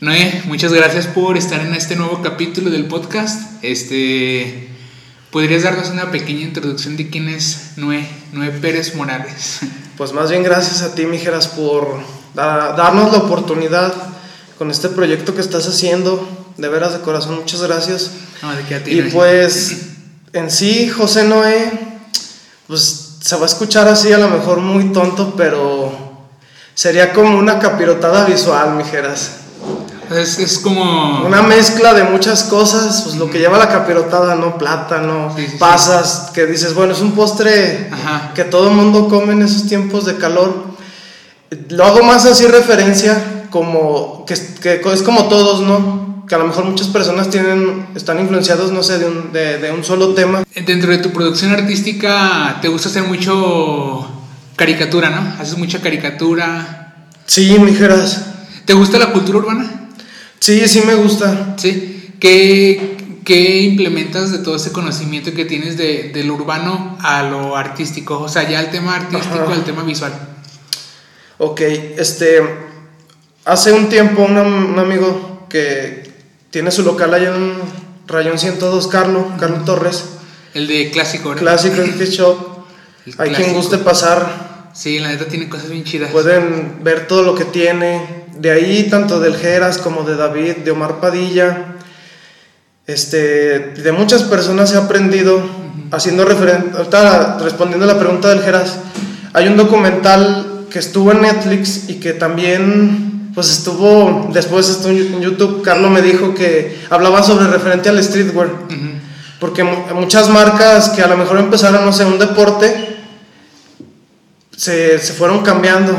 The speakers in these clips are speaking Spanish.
Noé, muchas gracias por estar en este nuevo capítulo del podcast. Este, ¿podrías darnos una pequeña introducción de quién es Noé, Noé Pérez Morales? Pues más bien gracias a ti, Mijeras, por darnos la oportunidad con este proyecto que estás haciendo. De veras, de corazón, muchas gracias. No, de qué a ti, Y Noé. pues, en sí, José Noé, pues se va a escuchar así a lo mejor muy tonto, pero sería como una capirotada visual, Mijeras. Es, es como... Una mezcla de muchas cosas, pues lo que lleva la capirotada, ¿no? Plátano, Sí, sí, sí. pasas, que dices, bueno, es un postre Ajá. que todo el mundo come en esos tiempos de calor. Lo hago más así referencia, como que, que es como todos, ¿no? Que a lo mejor muchas personas tienen, están influenciados, no sé, de un, de, de un solo tema. Dentro de tu producción artística te gusta hacer mucho caricatura, ¿no? Haces mucha caricatura. Sí, mijeras. ¿Te gusta la cultura urbana? Sí, sí me gusta. Sí. ¿Qué, qué implementas de todo ese conocimiento que tienes de, de lo urbano a lo artístico? O sea, ya el tema artístico Ajá. al tema visual. Ok, este, hace un tiempo un, am- un amigo que tiene su local allá en Rayón 102, Carlos, Carlos Torres, El de clásico, ¿verdad? Classic Coffee Shop, El hay quien clásico. guste pasar, Sí, la neta tiene cosas bien chidas. pueden ver todo lo que tiene, de ahí tanto del Geras como de David, de Omar Padilla, este, de muchas personas he aprendido, haciendo referencia, ahorita respondiendo a la pregunta del Geras, hay un documental que estuvo en Netflix y que también pues estuvo, después estuvo en YouTube, Carlos me dijo que hablaba sobre referente al streetwear, Ujú. porque mu- muchas marcas que a lo mejor empezaron, no sé, un deporte, se, se fueron cambiando.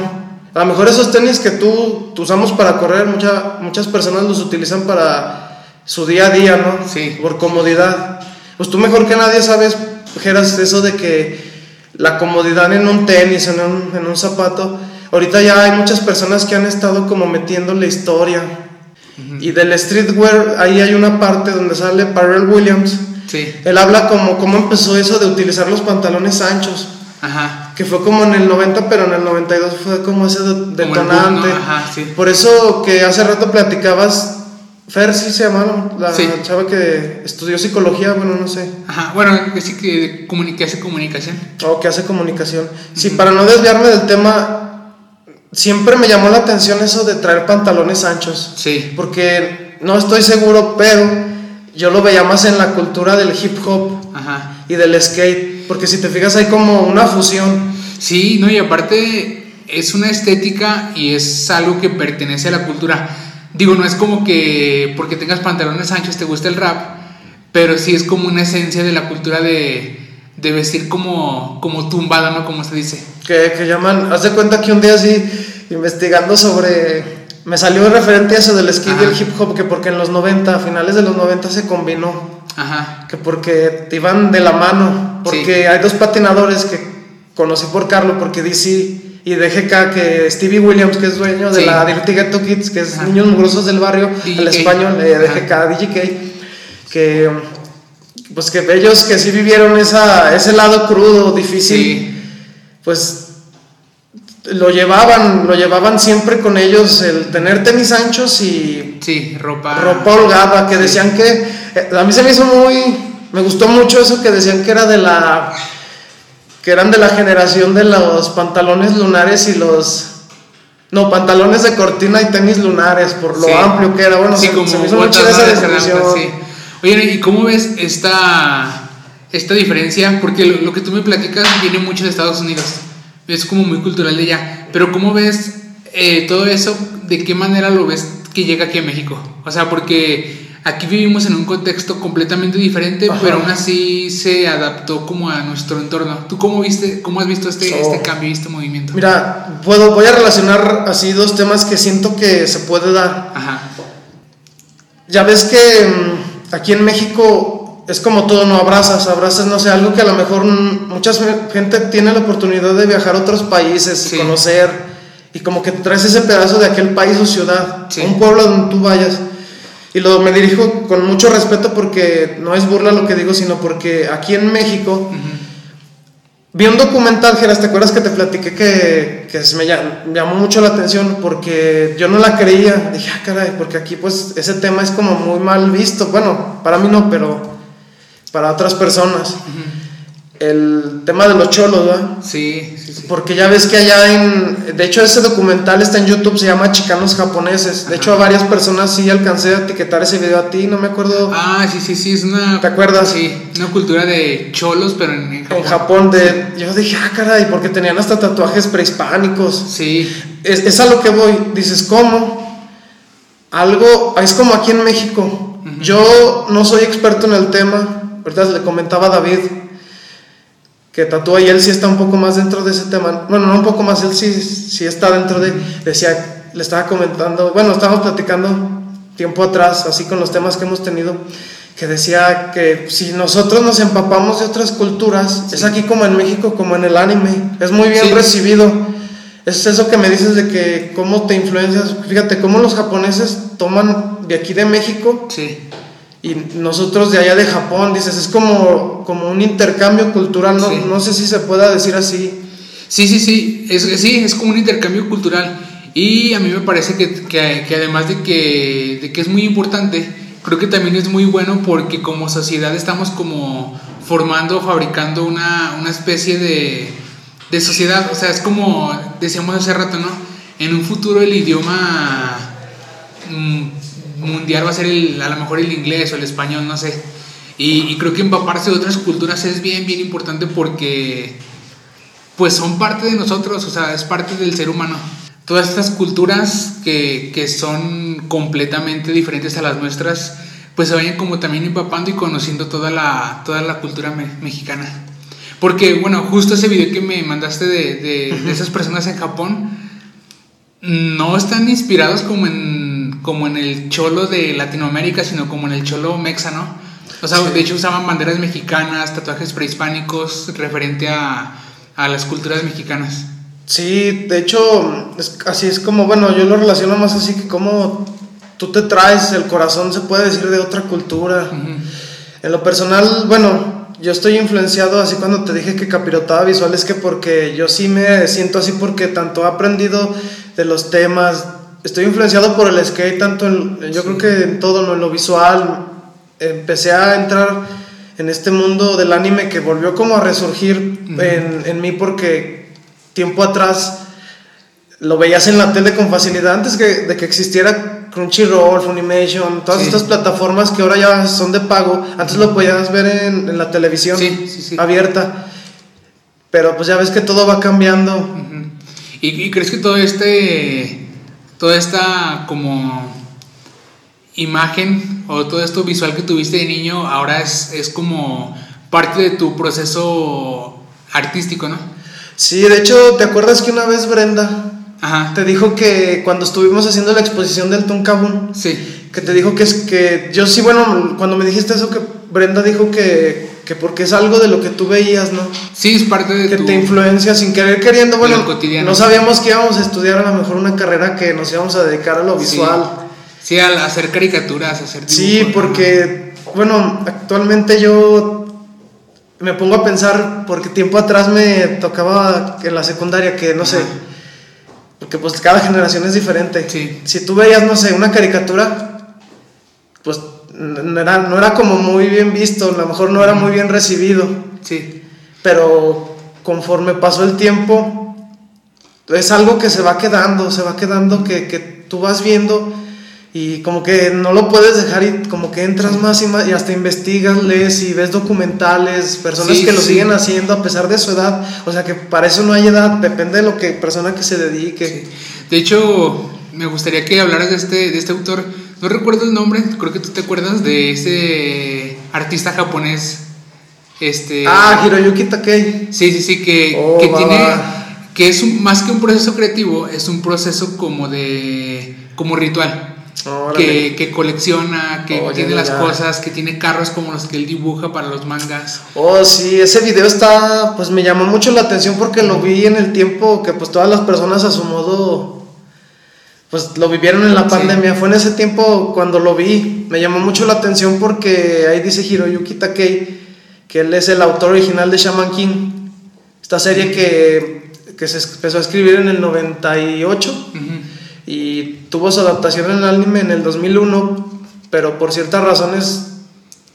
A lo mejor esos tenis que tú, tú usamos para correr, mucha- muchas personas los utilizan para su día a día, ¿no? Sí. Por comodidad. Pues tú mejor que nadie sabes, Geras, eso de que la comodidad en un tenis, en un, en un zapato, ahorita ya hay muchas personas que han estado como metiéndole historia. Y del streetwear, ahí hay una parte donde sale Pharrell Williams. Sí. Él habla como cómo empezó eso de utilizar los pantalones anchos, Ajá. que fue como en el 90, pero en el 92 fue como ese Como boom, detonante. ¿no? Ajá, sí. Por eso que hace rato platicabas, Fer, sí se llama, ¿no? la Sí. chava que estudió psicología, bueno, no sé, Ajá. Bueno, que sí que que hace comunicación. o que hace comunicación. Sí, para no desviarme del tema, siempre me llamó la atención eso de traer pantalones anchos. Sí. Porque no estoy seguro, pero yo lo veía más en la cultura del hip hop Ajá. y del skate. Porque si te fijas, hay como una fusión. Sí, no, y aparte es una estética y es algo que pertenece a la cultura. Digo, no es como que porque tengas pantalones anchos te gusta el rap, pero sí es como una esencia de la cultura de, de vestir como, como tumbada, ¿no? Como se dice. Que, que llaman, haz de cuenta que un día así, investigando sobre. Me salió referente a eso del skate y Ajá. el hip hop, que porque en los 90, a finales de los 90 se combinó. Ajá. Que porque te iban de la mano. Porque hay dos patinadores que conocí por Carlos, porque DC y DGK, que Stevie Williams, que es dueño de la Dirty Ghetto Kids, que es Ajá. Niños Mugrosos del Barrio, el español, eh. DGK, DGK, que pues que ellos que sí vivieron esa, ese lado crudo, difícil, Sí. pues lo llevaban, lo llevaban siempre con ellos, el tener tenis anchos y Sí, ropa. ropa holgada, que Sí. decían que, eh, a mí se me hizo muy, me gustó mucho eso que decían que era de la, que eran de la generación de los pantalones lunares y los, no, pantalones de cortina y tenis lunares, por lo Sí. amplio que era, bueno, Sí, se, como se me hizo botas, ¿no? esa de cerrar, definición. sí. Oye, ¿y cómo ves esta, esta diferencia? Porque lo, lo que tú me platicas viene mucho de Estados Unidos. Es como muy cultural de allá. Pero ¿cómo ves eh, todo eso? ¿De qué manera lo ves que llega aquí a México? O sea, porque aquí vivimos en un contexto completamente diferente, Ajá. pero aún así se adaptó como a nuestro entorno. ¿Tú cómo viste, cómo has visto este, Oh. este cambio y este movimiento? Mira, puedo, voy a relacionar así dos temas que siento que se puede dar. Ajá. Ya ves que mm, aquí en México es como todo, no abrazas, abrazas, no sé, algo que a lo mejor mucha gente tiene la oportunidad de viajar a otros países Sí. y conocer, y como que traes ese pedazo de aquel país o ciudad, Sí. un pueblo donde tú vayas. Y lo, me dirijo con mucho respeto porque no es burla lo que digo, sino porque aquí en México. Vi un documental, Geras, ¿te acuerdas que te platiqué que, que me llamó mucho la atención? Porque yo no la creía. Dije, ah, caray, porque aquí pues ese tema es como muy mal visto. Bueno, para mí no, pero para otras personas el tema de los cholos, ¿verdad? Sí, sí, sí. Porque ya ves que allá en. De hecho, ese documental está en YouTube, se llama Chicanos Japoneses. De hecho, a varias personas sí alcancé a etiquetar ese video a ti, no me acuerdo. Ah, sí, sí, sí, es una. ¿Te acuerdas? Sí, una cultura de cholos, pero en, Japón. En Japón, de. Yo dije, ah, caray, porque tenían hasta tatuajes prehispánicos. Sí. Es, es a lo que voy. Dices, ¿cómo? Algo. Es como aquí en México. Yo no soy experto en el tema. Ahorita le comentaba a David que tatúa y él sí está un poco más dentro de ese tema. Bueno, no un poco más, él sí, sí está dentro de, decía, le estaba comentando, bueno, estábamos platicando tiempo atrás, así con los temas que hemos tenido, que decía que si nosotros nos empapamos de otras culturas, es aquí como en México, como en el anime, es muy bien recibido. Es eso que me dices de que cómo te influencias, fíjate, cómo los japoneses toman de aquí de México. Sí y nosotros de allá de Japón, dices, es como, como un intercambio cultural, no, no sé si se pueda decir así. Sí, sí, sí, es, sí, es como un intercambio cultural. Y a mí me parece que, que, que además de que, de que es muy importante, creo que también es muy bueno porque como sociedad estamos como formando, fabricando una, una especie de, de sociedad. O sea, es como decíamos hace rato, ¿no? En un futuro el idioma mm, mundial va a ser el, a lo mejor el inglés o el español, no sé. Y, creo que empaparse de otras culturas es bien, bien importante porque pues son parte de nosotros, o sea, es parte del ser humano. Todas estas culturas que, que son completamente diferentes a las nuestras, pues se vayan como también empapando y conociendo toda la, toda la cultura mexicana. Porque, bueno, justo ese video que me mandaste de, de, de esas personas en Japón, no están inspirados como en como en el cholo de Latinoamérica, sino como en el cholo mexa, ¿no? O sea, de hecho usaban banderas mexicanas, tatuajes prehispánicos referente a, a las culturas mexicanas. Sí, de hecho, así es como, bueno, yo lo relaciono más así que como tú te traes el corazón, se puede decir, de otra cultura. En lo personal, bueno, yo estoy influenciado así cuando te dije que capirotaba visual, es que porque yo sí me siento así porque tanto he aprendido de los temas, estoy influenciado por el skate, tanto en, yo creo que en todo, ¿no? en lo visual. Empecé a entrar en este mundo del anime que volvió como a resurgir en, en, mí porque tiempo atrás lo veías en la tele con facilidad antes que, de que existiera Crunchyroll, Funimation, todas estas plataformas que ahora ya son de pago. Antes lo podías ver en, en la televisión abierta. Pero pues ya ves que todo va cambiando. ¿Y, ¿Y, crees que todo este toda esta como imagen o todo esto visual que tuviste de niño ahora es, es como parte de tu proceso artístico, ¿no? Sí, de hecho, ¿te acuerdas que una vez Brenda te dijo que cuando estuvimos haciendo la exposición del Tuncabún, sí. que te dijo que es que yo sí, bueno, cuando me dijiste eso que Brenda dijo que que porque es algo de lo que tú veías, ¿no? Sí, es parte de que te influencia sin querer queriendo, bueno, no sabíamos que íbamos a estudiar a lo mejor una carrera que nos íbamos a dedicar a lo visual. Sí, a hacer caricaturas, hacer dibujos, Sí, porque bueno, actualmente yo me pongo a pensar porque tiempo atrás me tocaba en la secundaria que no sé, porque pues cada generación es diferente. Sí. Si tú veías, no sé, una caricatura, pues no era, no era como muy bien visto, a lo mejor no era muy bien recibido. Sí. Pero conforme pasó el tiempo, es algo que se va quedando, se va quedando que, que tú vas viendo y como que no lo puedes dejar y como que entras más y más y hasta investigas, lees y ves documentales, personas que lo siguen haciendo a pesar de su edad, o sea que para eso no hay edad, depende de lo que persona que se dedique. De hecho, me gustaría que hablaras de este, de este autor no recuerdo el nombre, creo que tú te acuerdas de ese artista japonés. Este, ah, Hiroyuki Takei. Sí, sí, sí, que, oh, que tiene. que es más que un proceso creativo, es un proceso como de. como ritual. que, que, colecciona, que tiene las cosas, que tiene carros como los que él dibuja para los mangas. Oh, sí, ese video está, pues me llamó mucho la atención porque lo vi en el tiempo que pues todas las personas a su modo pues lo vivieron en la pandemia. Fue en ese tiempo cuando lo vi. Me llamó mucho la atención porque ahí dice Hiroyuki Takei que él es el autor original de Shaman King. Esta serie que, que se empezó a escribir en el 98 Ujú. y tuvo su adaptación en el anime en el 2001, pero por ciertas razones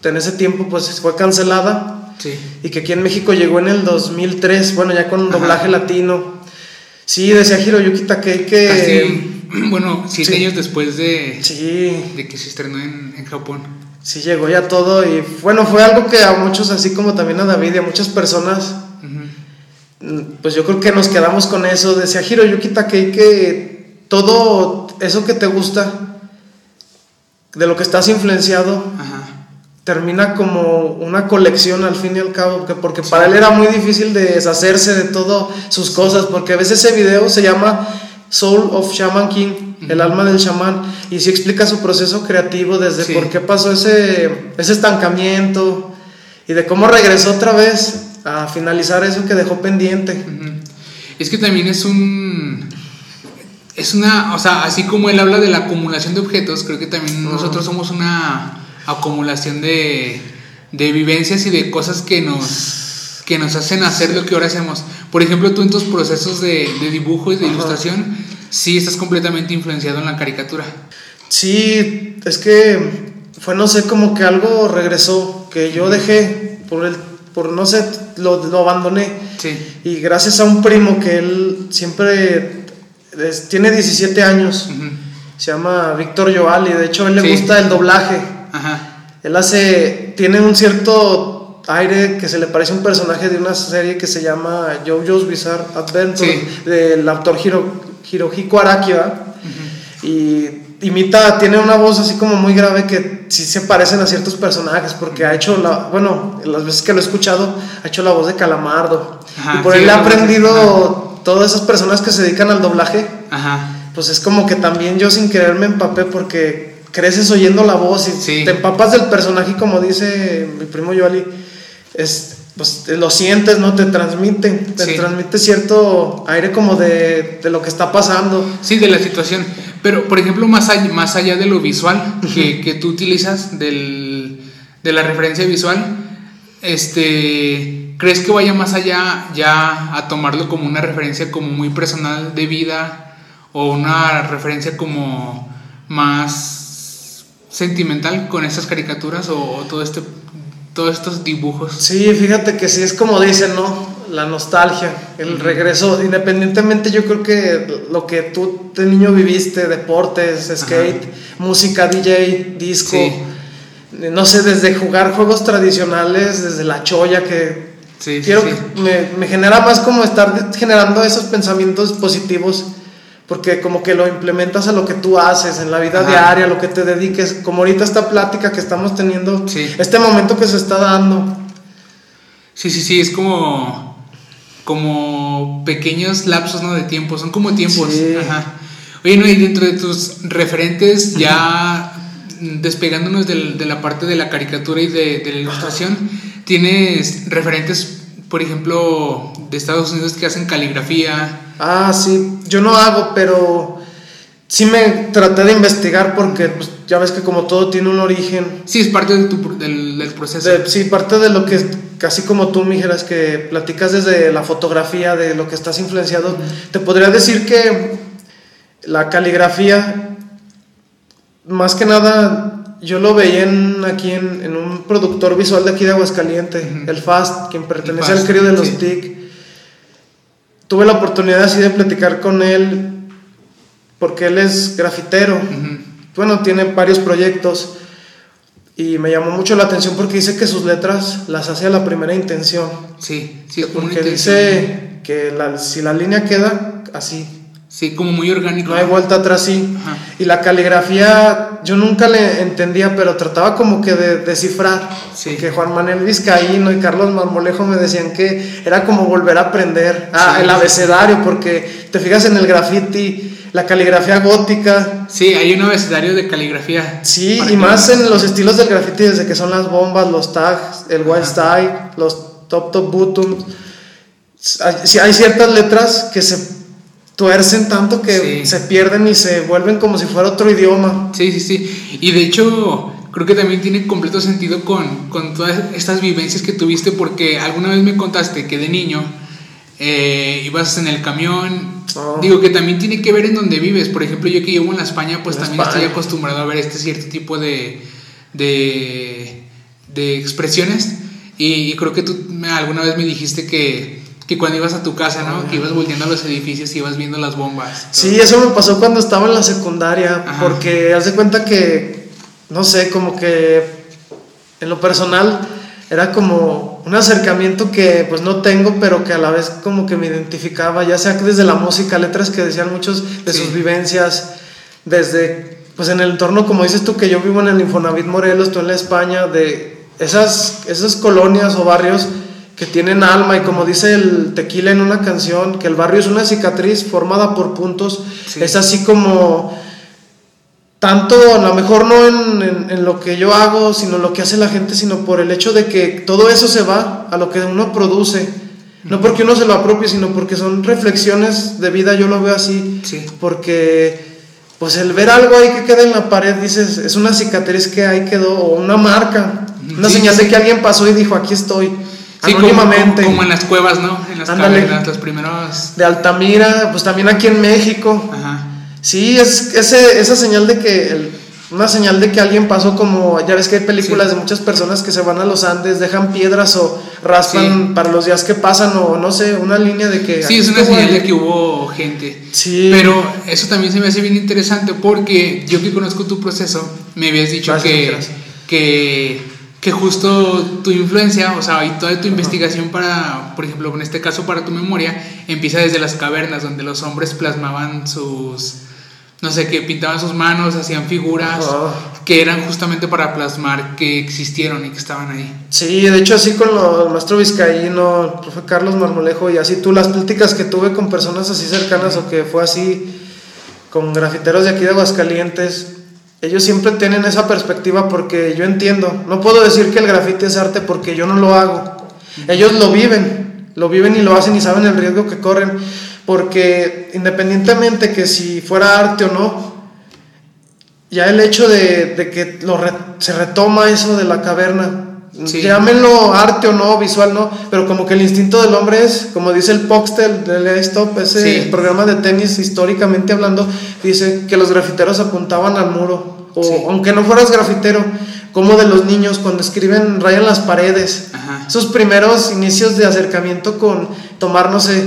en ese tiempo pues fue cancelada Sí. y que aquí en México llegó en el 2003, bueno, ya con Ajá. doblaje latino. Sí, decía Hiroyuki Takei que... Casi, bueno, siete sí. años después de, Sí, de que se estrenó en, en Japón. sí llegó ya todo y bueno, fue algo que a muchos, así como también a David y a muchas personas, pues yo creo que nos quedamos con eso. Decía Hiroyuki Takei que todo eso que te gusta, de lo que estás influenciado, Ajá. termina como una colección al fin y al cabo, que- porque para él era muy difícil de deshacerse de todas sus cosas, porque a veces ese video se llama Soul of Shaman King, el alma del chamán, y sí explica su proceso creativo desde Sí. por qué pasó ese, ese estancamiento y de cómo regresó otra vez a finalizar eso que dejó pendiente. Es que también es un. Es una. O sea, así como él habla de la acumulación de objetos, creo que también nosotros somos una acumulación de, de vivencias y de cosas que nos, que nos hacen hacer lo que ahora hacemos. Por ejemplo, tú en tus procesos de, de dibujo y de Ajá. ilustración, sí estás completamente influenciado en la caricatura. Sí, es que fue, no sé, como que algo regresó, que yo dejé, por, el, por no sé, lo, lo abandoné. Sí. Y gracias a un primo que él siempre es- tiene 17 años, Ujú. se llama Víctor Joal y de hecho a él le Sí. gusta el doblaje. Ajá. Él hace, tiene un cierto aire que se le parece a un personaje de una serie que se llama JoJo's Bizarre Adventure Sí. del autor Hiro, Hirohiko Araki. Y imita, tiene una voz así como muy grave que sí se parecen a ciertos personajes, porque ha hecho la, bueno, las veces que lo he escuchado, ha hecho la voz de Calamardo. Ajá, y por sí, él ha aprendido todas esas personas que se dedican al doblaje, Ajá. pues es como que también yo sin querer me empapé porque creces oyendo la voz y Sí. te empapas del personaje como dice mi primo Yoali, es, pues lo sientes, ¿no? Te transmite, te Sí. transmite cierto aire como de, de lo que está pasando. Sí, de la situación. Pero, por ejemplo, más allá, más allá de lo visual que, que tú utilizas, del, de la referencia visual, este, ¿crees que vaya más allá ya a tomarlo como una referencia como muy personal de vida o una referencia como más sentimental con estas caricaturas o, o todo este, todos estos dibujos? Sí, fíjate que sí es como dicen, ¿no? La nostalgia, el regreso, independientemente yo creo que lo que tú de niño viviste, deportes, skate, música, DJ, disco, Sí. no sé, desde jugar juegos tradicionales, desde la choya que Sí, sí, quiero sí. que me, me genera más como estar generando esos pensamientos positivos porque como que lo implementas a lo que tú haces en la vida Ajá. diaria, lo que te dediques, como ahorita esta plática que estamos teniendo, Sí. este momento que se está dando. Sí, sí, sí, es como como pequeños lapsos ¿no? de tiempo, son como tiempos. Sí. Ajá. Oye, no, y dentro de tus referentes, ya despegándonos del- de la parte de la caricatura y de, de la ilustración, tienes referentes, por ejemplo, de Estados Unidos que hacen caligrafía. Ah, sí, yo no hago, pero sí me traté de investigar porque pues, ya ves que como todo tiene un origen. Sí, es parte de tu, del, del proceso. De- sí, parte de lo que, casi como tú me dijeras, que platicas desde la fotografía, de lo que estás influenciado, te podría decir que la caligrafía, más que nada, yo lo veía en, aquí en, en un productor visual de aquí de Aguascalientes, Ujú. el Fast, quien pertenece Fast, al crío de los sí. TIC. Tuve la oportunidad así de platicar con él, porque él es grafitero. Bueno, tiene varios proyectos y me llamó mucho la atención porque dice que sus letras las hace a la primera intención. Sí, sí, Porque dice que la- si la línea queda así, Sí, como muy orgánico. no hay vuelta atrás, sí. Ajá. Y la caligrafía yo nunca le entendía, pero trataba como que de descifrar. Sí. Que Juan Manuel Vizcaíno y Carlos Marmolejo me decían que era como volver a aprender. Ah, Sí. el abecedario, porque te fijas en el graffiti, la caligrafía gótica, Sí, hay un abecedario de caligrafía. Sí, y más en los estilos del graffiti, desde que son las bombas, los tags, el wild Ajá. style, los top top bottom. Hay, hay ciertas letras que se tuercen tanto que Sí. se pierden y se vuelven como si fuera otro idioma. Sí, sí, sí. Y de hecho, creo que también tiene completo sentido con, con todas estas vivencias que tuviste, porque alguna vez me contaste que de niño eh, ibas en el camión. Oh. Digo que también tiene que ver en donde vives. Por ejemplo, yo que vivo en la España, pues En también España. estoy acostumbrado a ver este cierto tipo de, de, de expresiones. Y, y creo que tú alguna vez me dijiste que, que cuando ibas a tu casa, ¿no? Que ibas volteando a los edificios y ibas viendo las bombas. Sí, eso me pasó cuando estaba en la secundaria, Ajá. porque haz de cuenta que, no sé, como que en lo personal era como un acercamiento que pues no tengo, pero que a la vez como que me identificaba, ya sea desde la música, letras que decían muchos de Sí. sus vivencias, desde pues en el entorno, como dices tú, que yo vivo en el Infonavit Morelos, tú en la España, de esas, esas colonias o barrios que tienen alma y como dice el tequila en una canción, que el barrio es una cicatriz formada por puntos, Sí. es así como tanto, a lo mejor no en, en- en lo que yo hago, sino lo que hace la gente, sino por el hecho de que todo eso se va a lo que uno produce. No porque uno se lo apropie, sino porque son reflexiones de vida, yo lo veo así. Sí. Porque, pues el ver algo ahí que queda en la pared, dices, es una cicatriz que ahí quedó, o una marca, una Sí, señal sí. de que alguien pasó y dijo, aquí estoy, Sí, anónimamente. como- como en las cuevas, ¿no? En las cavernas, los primeros. De Altamira, pues también aquí en México. Ajá. Sí, es ese, esa señal de que, el- una señal de que alguien pasó como, ya ves que hay películas Sí. de muchas personas que se van a los Andes, dejan piedras o raspan Sí. para los días que pasan o no sé, una línea de que... Sí, es una señal de alguien. que hubo gente. Sí. Pero eso también se me hace bien interesante porque yo que conozco tu proceso, me habías dicho Gracias, que, gracias. que, que justo tu influencia, o sea, y toda tu investigación para, por ejemplo, en este caso para tu memoria, empieza desde las cavernas, donde los hombres plasmaban sus, no sé, que pintaban sus manos, hacían figuras, que eran justamente para plasmar que existieron y que estaban ahí. Sí, de hecho así con lo- el maestro Vizcaíno, el profe Carlos Marmolejo y así tú las pláticas que tuve con personas así cercanas o que fue así con grafiteros de aquí de Aguascalientes, ellos siempre tienen esa perspectiva porque yo entiendo, no puedo decir que el grafite es arte porque yo no lo hago, ellos lo viven, lo viven y lo hacen y saben el riesgo que corren, porque independientemente que si fuera arte o no, ya el hecho de, de que lo se retoma eso de la caverna, Sí. llámenlo arte o no, visual no, pero como que el instinto del hombre es, como dice el Poxtel del Stop, ese Sí. programa de tenis históricamente hablando, dice que los grafiteros apuntaban al muro, o Sí. aunque no fueras grafitero, como de los niños cuando escriben, rayan las paredes, Ajá. esos primeros inicios de acercamiento con tomar, no sé,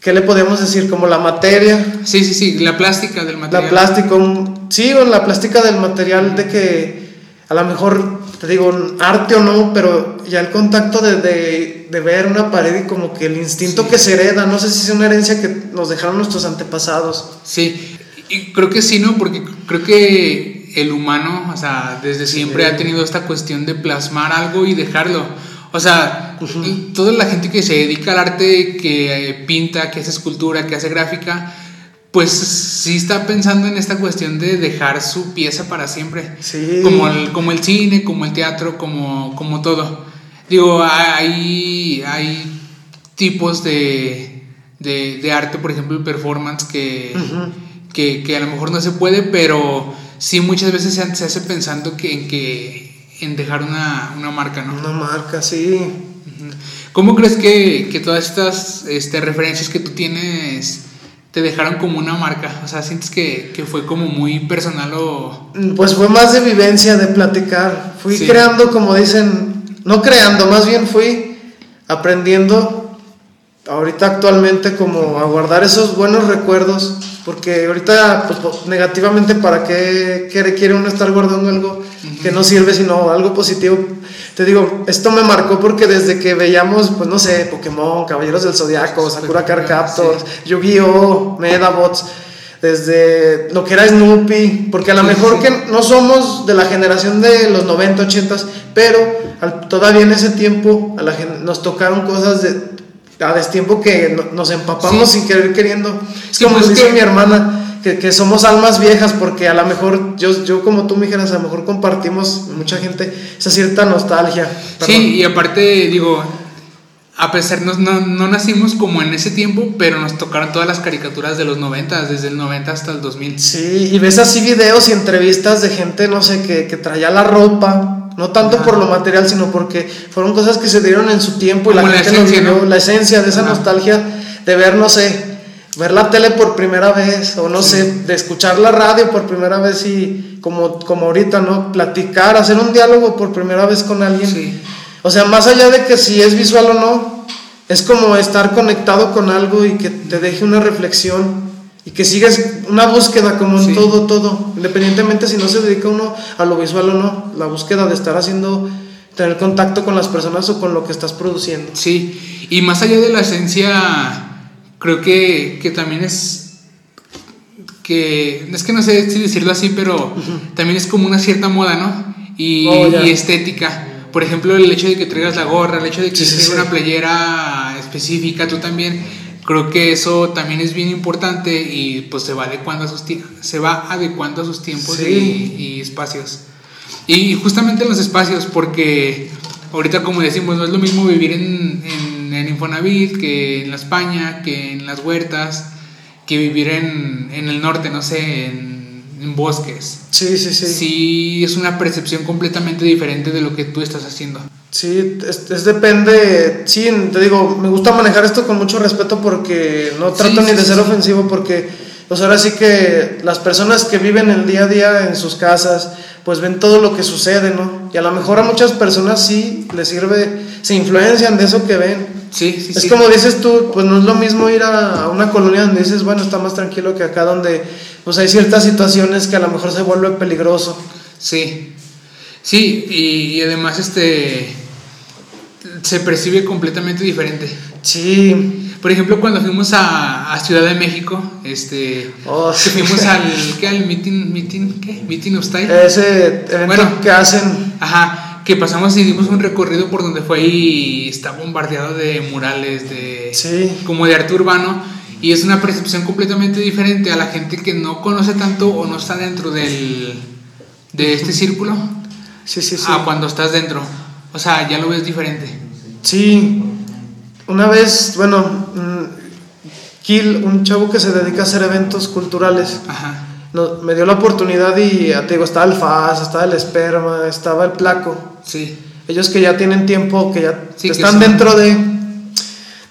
¿qué le podemos decir? Como la materia, Sí, sí, sí, la plástica del material. la plástico, un- sí, o la plástica del material de que a lo mejor, te digo, arte o no, pero ya el contacto de, de, de ver una pared y como que el instinto Sí. que se hereda, no sé si es una herencia que nos dejaron nuestros antepasados. Sí, y creo que sí, ¿no? Porque creo que el humano, o sea, desde siempre Sí. ha tenido esta cuestión de plasmar algo y dejarlo. O sea, toda la gente que se dedica al arte, que pinta, que hace escultura, que hace gráfica, pues sí está pensando en esta cuestión de dejar su pieza para siempre. Sí. Como el, como el cine, como el teatro, como, como todo. Digo, hay, hay tipos de, de, de arte, por ejemplo, el performance, que, que, que a lo mejor no se puede, pero sí muchas veces se, se hace pensando que, en, que, en dejar una, una marca, ¿no? Una marca, sí. ¿Cómo crees que, que todas estas este, referencias que tú tienes te dejaron como una marca? O sea, ¿sientes que, que fue como muy personal o...? Pues fue más de vivencia, de platicar. Fui Sí. creando, como dicen, no creando, más bien fui aprendiendo ahorita actualmente como a guardar esos buenos recuerdos, porque ahorita pues negativamente para qué quiere, quiere uno estar guardando algo que no sirve, sino algo positivo. Te digo, esto me marcó porque desde que veíamos, pues no sé, Pokémon, Caballeros del Zodiaco, Sakura Card Captors, Yu-Gi-Oh, Medabots, desde lo que era Snoopy, porque a lo Sí, mejor sí. que no somos de la generación de los 90, 80, pero al- todavía en ese tiempo a la nos tocaron cosas de a destiempo que no- nos empapamos sin querer queriendo. Es como pues es dice que- mi hermana, que, que somos almas viejas, porque a lo mejor yo, yo como tú me dijeras, a lo mejor compartimos mucha gente esa cierta nostalgia. Perdón. Sí, y aparte, digo, a pesar, no, no, no nacimos como en ese tiempo, pero nos tocaron todas las caricaturas de los 90, desde el 90 hasta el 2000. Sí, y ves así videos y entrevistas de gente, no sé, que, que traía la ropa, No tanto por lo material, sino porque fueron cosas que se dieron en su tiempo y la Como la gente lo esencia, vivió, ¿no? la esencia de esa nostalgia de ver, no sé, ver la tele por primera vez, o no sé, de escuchar la radio por primera vez y como, como ahorita, ¿no? Platicar, hacer un diálogo por primera vez con alguien. Sí. O sea, más allá de que si es visual o no, es como estar conectado con algo y que te deje una reflexión y que sigas una búsqueda como en Sí. todo, todo, independientemente si no se dedica uno a lo visual o no, la búsqueda de estar haciendo, tener contacto con las personas o con lo que estás produciendo. Sí, y más allá de la esencia, creo que, que también es que, es que no sé si decirlo así, pero también es como una cierta moda, ¿no? Y, Oh, y estética. Por ejemplo, el hecho de que traigas la gorra, el hecho de que Sí, traigas sí. una playera específica, tú también, creo que eso también es bien importante y pues se va adecuando a sus, se va adecuando a sus tiempos Sí. y, y espacios. Y justamente en los espacios, porque ahorita como decimos, no es lo mismo vivir en, en, en Infonavit que en la España, que en las huertas, que vivir en, en el norte, no sé, en, en bosques. Sí, sí, sí. Sí. es una percepción completamente diferente de lo que tú estás haciendo. Sí, es, es depende, sí, te digo, me gusta manejar esto con mucho respeto porque no Sí, trato ni sí, de ser sí. ofensivo porque, pues ahora sí que las personas que viven el día a día en sus casas, pues ven todo lo que sucede, ¿no? Y a lo mejor a muchas personas sí les sirve, se influencian de eso que ven. Sí, sí, es sí. como dices tú, pues no es lo mismo ir a, a una colonia donde dices, bueno, está más tranquilo que acá donde pues hay ciertas situaciones que a lo mejor se vuelve peligroso. Sí, sí, y, y además este se percibe completamente diferente. Sí, Por ejemplo, cuando fuimos a, a Ciudad de México, este, oh, sí. fuimos al, ¿qué? Al meeting, meeting, ¿qué? Meeting of Style. ese evento Bueno. que hacen Ajá, que pasamos y dimos un recorrido por donde fue y está bombardeado de murales, de Sí. como de arte urbano y es una percepción completamente diferente a la gente que no conoce tanto o no está dentro del de este círculo Sí, sí, sí. a cuando estás dentro. O sea, ya lo ves diferente. Sí. Una vez, bueno, mm, Kill, un chavo que se dedica a hacer eventos culturales, Ajá. me dio la oportunidad y ya te digo, estaba el FAS, estaba el Esperma, estaba el Placo. Sí. Ellos que ya tienen tiempo, que ya Sí, están dentro de.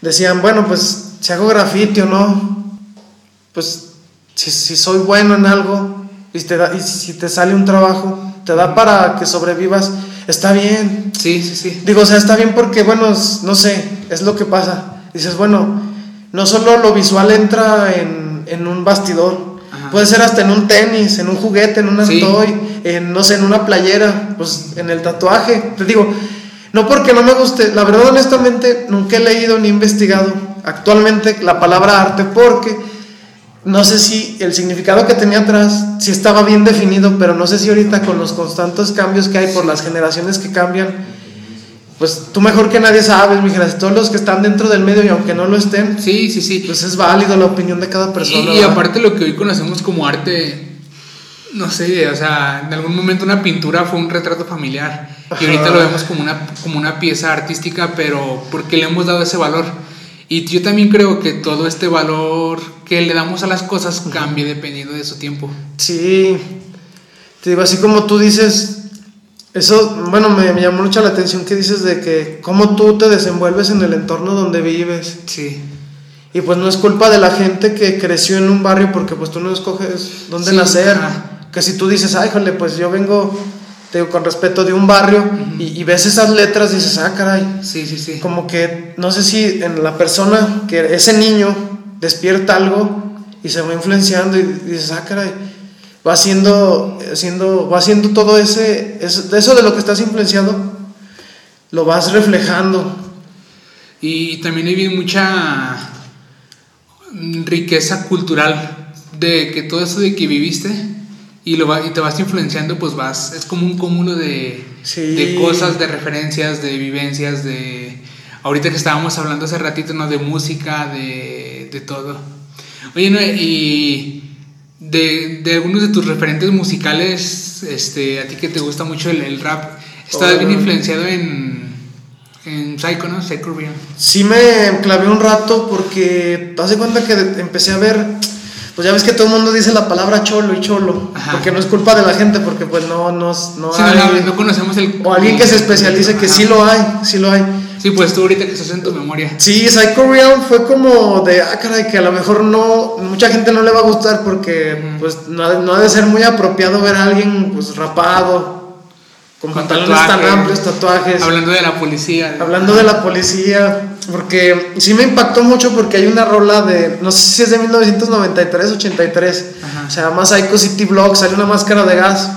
Decían, bueno, pues si hago grafiti o no, pues si, si soy bueno en algo y, te da, y si te sale un trabajo, te da para que sobrevivas, está bien. Sí, sí, sí. Digo, o sea, está bien porque, bueno, no sé, es lo que pasa. Dices, bueno, no solo lo visual entra en, en un bastidor, Ajá. puede ser hasta en un tenis, en un juguete, en un Sí. toy, en, no sé, en una playera, pues en el tatuaje. Te digo, no porque no me guste, la verdad, honestamente, nunca he leído ni investigado actualmente la palabra arte porque no sé si el significado que tenía atrás sí estaba bien definido, pero no sé si ahorita con los constantes cambios que hay por las generaciones que cambian, pues tú mejor que nadie sabes, mi todos los que están dentro del medio y aunque no lo estén, Sí, sí, sí. pues es válido la opinión de cada persona. Y, aparte lo que hoy conocemos como arte, no sé, o sea, en algún momento una pintura fue un retrato familiar y ahorita lo vemos como una, como una pieza artística, pero porque le hemos dado ese valor. Y yo también creo que todo este valor que le damos a las cosas cambia dependiendo de su tiempo. Sí, te digo, así como tú dices, eso, bueno, me, me llamó mucho la atención que dices de que cómo tú te desenvuelves en el entorno donde vives. Sí, Y pues no es culpa de la gente que creció en un barrio porque pues tú no escoges dónde Sí, nacer. ajá. Que si tú dices, ay, jole, pues yo vengo, te digo, con respeto de un barrio y, y ves esas letras, dices, ah, caray. sí, sí, sí. Como que no sé si en la persona, que ese niño despierta algo y se va influenciando y dices, ah, caray. Va haciendo, haciendo, va haciendo todo ese, eso de lo que estás influenciado, lo vas reflejando. Y también hay mucha riqueza cultural de que todo eso de que viviste y, lo va- y te vas influenciando, pues vas, es como un cúmulo de, Sí. de cosas, de referencias, de vivencias, de... Ahorita que estábamos hablando hace ratito, ¿no? De música, de, de todo. Oye, ¿no? y de, de algunos de tus referentes musicales, este, a ti que te gusta mucho el, el rap, ¿estás Oh, bien no. influenciado en, en Psycho, ¿no? Psycho Realm. Sí me clavé un rato porque haz de cuenta que empecé a ver, pues ya ves que todo el mundo dice la palabra cholo y cholo, porque no es culpa de la gente, porque pues no, no, no hay... No, conocemos el... O alguien que se especialice, que sí lo hay, sí lo hay. Sí, pues tú ahorita que estás en tu memoria. Sí, Psycho Real fue como de, ah, caray, que a lo mejor no, mucha gente no le va a gustar porque pues no ha, no ha de ser muy apropiado ver a alguien pues rapado, con, pantalones tan amplios, tatuajes. Hablando de la policía. Hablando de la policía, porque sí me impactó mucho porque hay una rola de, no sé si es de 1993, 83, se llama Psycho City Block, sale una máscara de gas.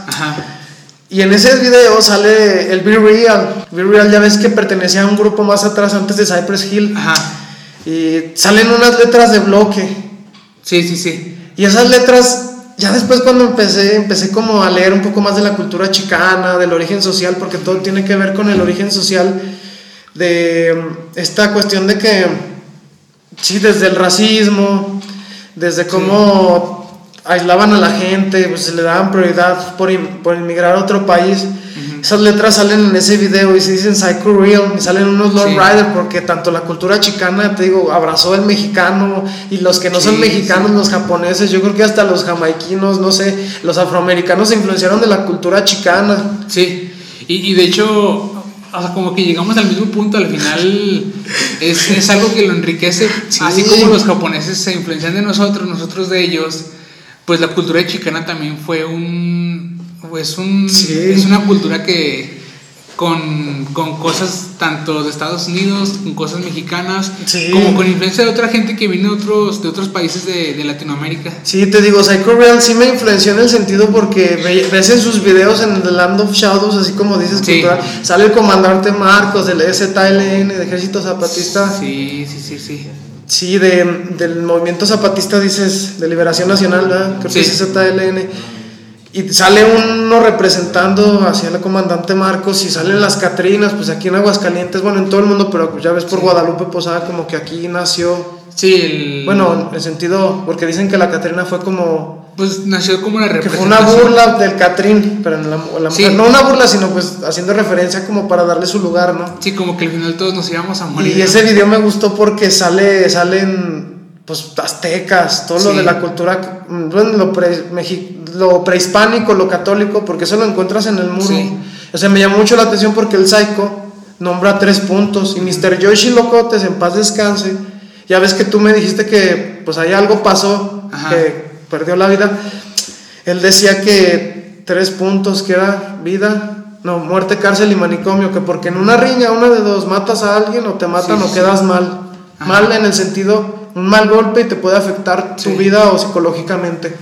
Y en ese video sale el Be Real. Be Real ya ves que pertenecía a un grupo más atrás antes de Cypress Hill. Y salen unas letras de bloque. Sí, sí, sí. Y esas letras ya después cuando empecé, empecé como a leer un poco más de la cultura chicana, del origen social, porque todo tiene que ver con el origen social de esta cuestión de que, sí, desde el racismo, desde cómo aislaban a la gente, pues se le daban prioridad por, por inmigrar a otro país. Esas letras salen en ese video y se dicen Psycho Real y salen unos Lord Rider porque tanto la cultura chicana, te digo, abrazó el mexicano y los que no son mexicanos, los japoneses, yo creo que hasta los jamaiquinos, no sé, los afroamericanos se influenciaron de la cultura chicana. Sí, y, y de hecho, o sea, como que llegamos al mismo punto, al final. Es, es algo que lo enriquece, así como los japoneses se influencian de nosotros, nosotros de ellos, pues la cultura chicana también fue un pues un, es una cultura que con, con, cosas tanto de Estados Unidos, con cosas mexicanas, como con influencia de otra gente que viene de otros, de otros países de, de Latinoamérica. Sí, te digo, Psycho Real sí me influenció en el sentido porque ves en sus videos en The Land of Shadows, así como dices, sale el comandante Marcos del ZLN, de Ejército Zapatista. Sí, sí, sí, sí. Sí, de, del movimiento zapatista dices, de Liberación Nacional, ¿verdad? Creo que es ZLN y sale uno representando hacia el comandante Marcos y salen las Catrinas, pues aquí en Aguascalientes, bueno, en todo el mundo, pero ya ves por Guadalupe Posada como que aquí nació. Sí, el... Bueno, en el sentido, porque dicen que la Catrina fue como... Pues nació como una representación. Que fue una burla del Catrín, pero en la, mujer, no una burla, sino pues haciendo referencia como para darle su lugar, ¿no? Sí, como que al final todos nos íbamos a morir. Y ese video me gustó porque sale, salen pues aztecas, todo lo de la cultura, bueno, lo, lo, prehispánico, lo católico, porque eso lo encuentras en el muro. O sea, me llamó mucho la atención porque el Psycho nombra tres puntos y Mr. Yoshi Locotes, en paz descanse, ya ves que tú me dijiste que pues ahí algo pasó, que perdió la vida. Él decía que tres puntos, que era vida, no, muerte, cárcel y manicomio, que porque en una riña, una de dos, matas a alguien o te matan o quedas mal. Mal en el sentido un mal golpe y te puede afectar tu vida o psicológicamente.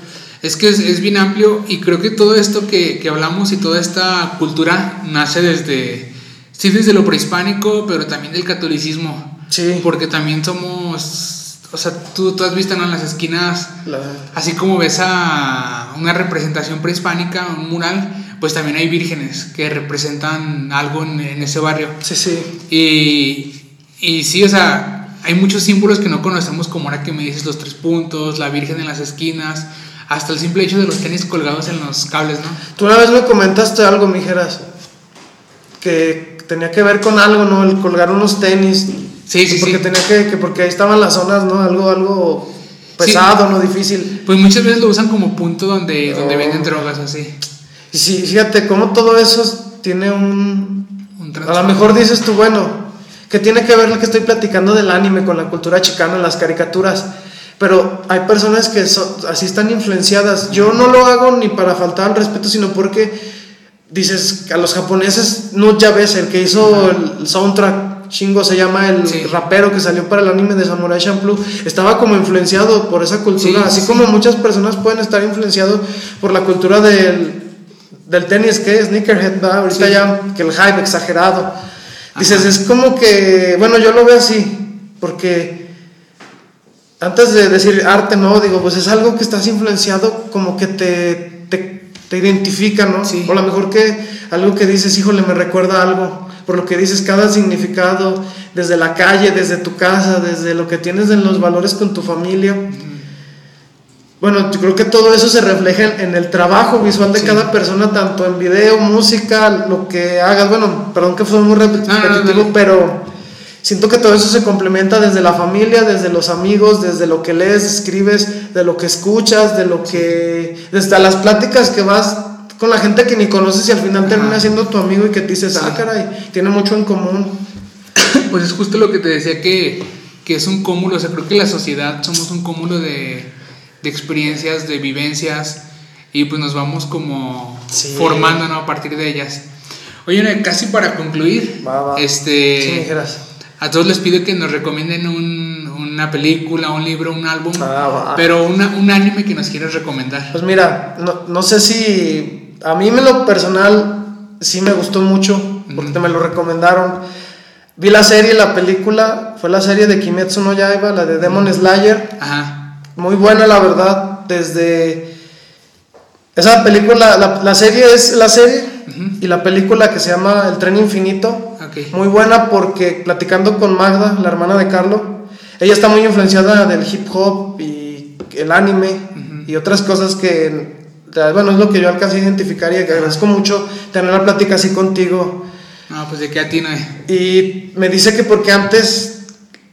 Es que es, bien amplio y creo que todo esto que, que, hablamos y toda esta cultura nace desde, sí, desde lo prehispánico, pero también del catolicismo. Sí. Porque también somos, o sea, tú, tú has visto en las esquinas, así como ves a una representación prehispánica, un mural, pues también hay vírgenes que representan algo en, en ese barrio. Sí, sí. Y, y sí, o sea, hay muchos símbolos que no conocemos, como ahora que me dices los tres puntos, la Virgen en las esquinas, hasta el simple hecho de los tenis colgados en los cables, ¿no? Tú una vez me comentaste algo, mijeras, que tenía que ver con algo, ¿no? El colgar unos tenis. Sí, sí, porque sí. Tenía que, que, porque ahí estaban las zonas, ¿no? Algo, algo pesado, ¿no? Difícil. Pues muchas veces lo usan como punto donde, donde venden drogas, así. Sí, fíjate, cómo todo eso tiene un... un a lo mejor dices tú, bueno, que tiene que ver lo que estoy platicando del anime con la cultura chicana, las caricaturas. Pero hay personas que así están influenciadas. Yo no lo hago ni para faltar al respeto, sino porque dices a los japoneses, no ya ves, el que hizo el soundtrack Shingo se llama el rapero que salió para el anime de Samurai Champloo, estaba como influenciado por esa cultura, así como muchas personas pueden estar influenciados por la cultura del, del tenis que es sneakerhead, ahorita ya que el hype exagerado. Dices, es como que, bueno, yo lo veo así, porque antes de decir arte, no, digo, pues es algo que estás influenciado, como que te, te, te identifica, ¿no? O a lo mejor que algo que dices, híjole, me recuerda algo, por lo que dices, cada significado, desde la calle, desde tu casa, desde lo que tienes en los valores con tu familia. Bueno, yo creo que todo eso se refleja en, el trabajo visual de cada persona, tanto en video, música, lo que hagas. Bueno, perdón que fue muy repetitivo, pero siento que todo eso se complementa desde la familia, desde los amigos, desde lo que lees, escribes, de lo que escuchas, de lo que, desde las pláticas que vas con la gente que ni conoces y al final termina siendo tu amigo y que te dices, ah, caray, tiene mucho en común. Pues es justo lo que te decía que, que es un cúmulo, o sea, creo que la sociedad somos un cúmulo de, de experiencias, de vivencias y pues nos vamos como formando ¿no? a partir de ellas. Oye, casi para concluir, este, a todos les pido que nos recomienden un, una película, un libro, un álbum, ah, pero una, un anime que nos quieras recomendar. Pues mira, no, no, sé si a mí en lo personal sí me gustó mucho, porque me lo recomendaron. Vi la serie, la película, fue la serie de Kimetsu no Yaiba, la de Demon Slayer. Ajá. Muy buena, la verdad, desde esa película, la, serie es la serie y la película que se llama El tren infinito. Muy buena porque platicando con Magda, la hermana de Carlos, ella está muy influenciada del hip hop y el anime y otras cosas que, bueno, es lo que yo alcancé a identificar y agradezco mucho tener la plática así contigo. No, pues de qué a ti no Y me dice que porque antes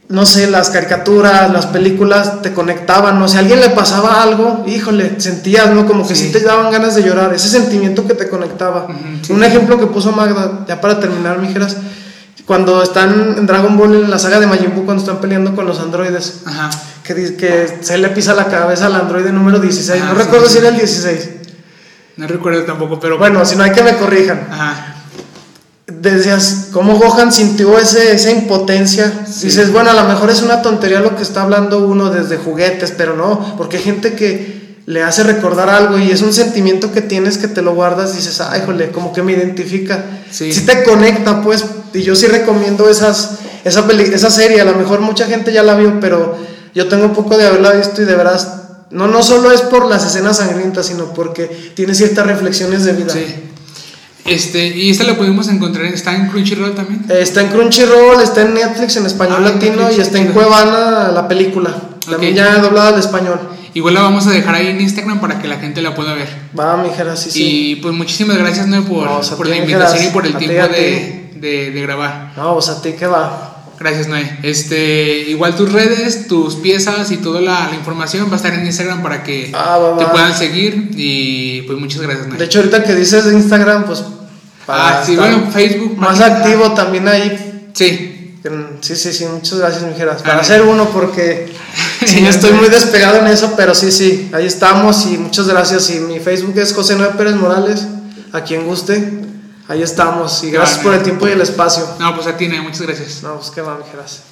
no sé, las caricaturas, las películas te conectaban, no sé, a alguien le pasaba algo, híjole, sentías, ¿no? Como que sí, te daban ganas de llorar, ese sentimiento que te conectaba. Un ejemplo que puso Magda, ya para terminar, mijeras, cuando están en Dragon Ball en la saga de Majin Buu, cuando están peleando con los androides, Que, que se le pisa la cabeza al androide número 16, no recuerdo si era el 16. No recuerdo tampoco, pero... Bueno, si no hay que me corrijan. Ajá decías, ¿cómo Gohan sintió ese, esa impotencia? Dices, bueno, a lo mejor es una tontería lo que está hablando uno desde juguetes, pero no, porque hay gente que le hace recordar algo y es un sentimiento que tienes que te lo guardas, dices, ay, jole, como que me identifica. Sí. te conecta, pues, y yo sí recomiendo esas, esa, esa serie, a lo mejor mucha gente ya la vio, pero yo tengo un poco de haberla visto y de veras, no, no solo es por las escenas sangrientas, sino porque tiene ciertas reflexiones de vida. Sí. Este, y esta la podemos encontrar, ¿está en Crunchyroll también? Está en Crunchyroll, está en Netflix en español ah, latino y está en Cuevana la película. También ya doblada al español. Igual la vamos a dejar ahí en Instagram para que la gente la pueda ver. Va, mi hija, sí, sí. Y pues muchísimas gracias, ¿no? Por, por la invitación y por el tiempo de, de, de, grabar. No, pues a ti que va. Gracias, Noé. Este, igual tus redes, tus piezas y toda la, información va a estar en Instagram para que ah, te puedan seguir. Y pues muchas gracias, Noé. De hecho, ahorita que dices Instagram, pues ah, sí, bueno, Facebook. Más activo también ahí. Sí. Sí, sí, sí, muchas gracias, mijeras. Para hacer uno, porque sí, estoy muy despegado en eso, pero sí, sí, ahí estamos y muchas gracias. Y mi Facebook es José Noé Pérez Morales, a quien guste. Ahí estamos y gracias por el tiempo y el espacio. No, pues a ti, muchas gracias. No, pues qué va, mijeras.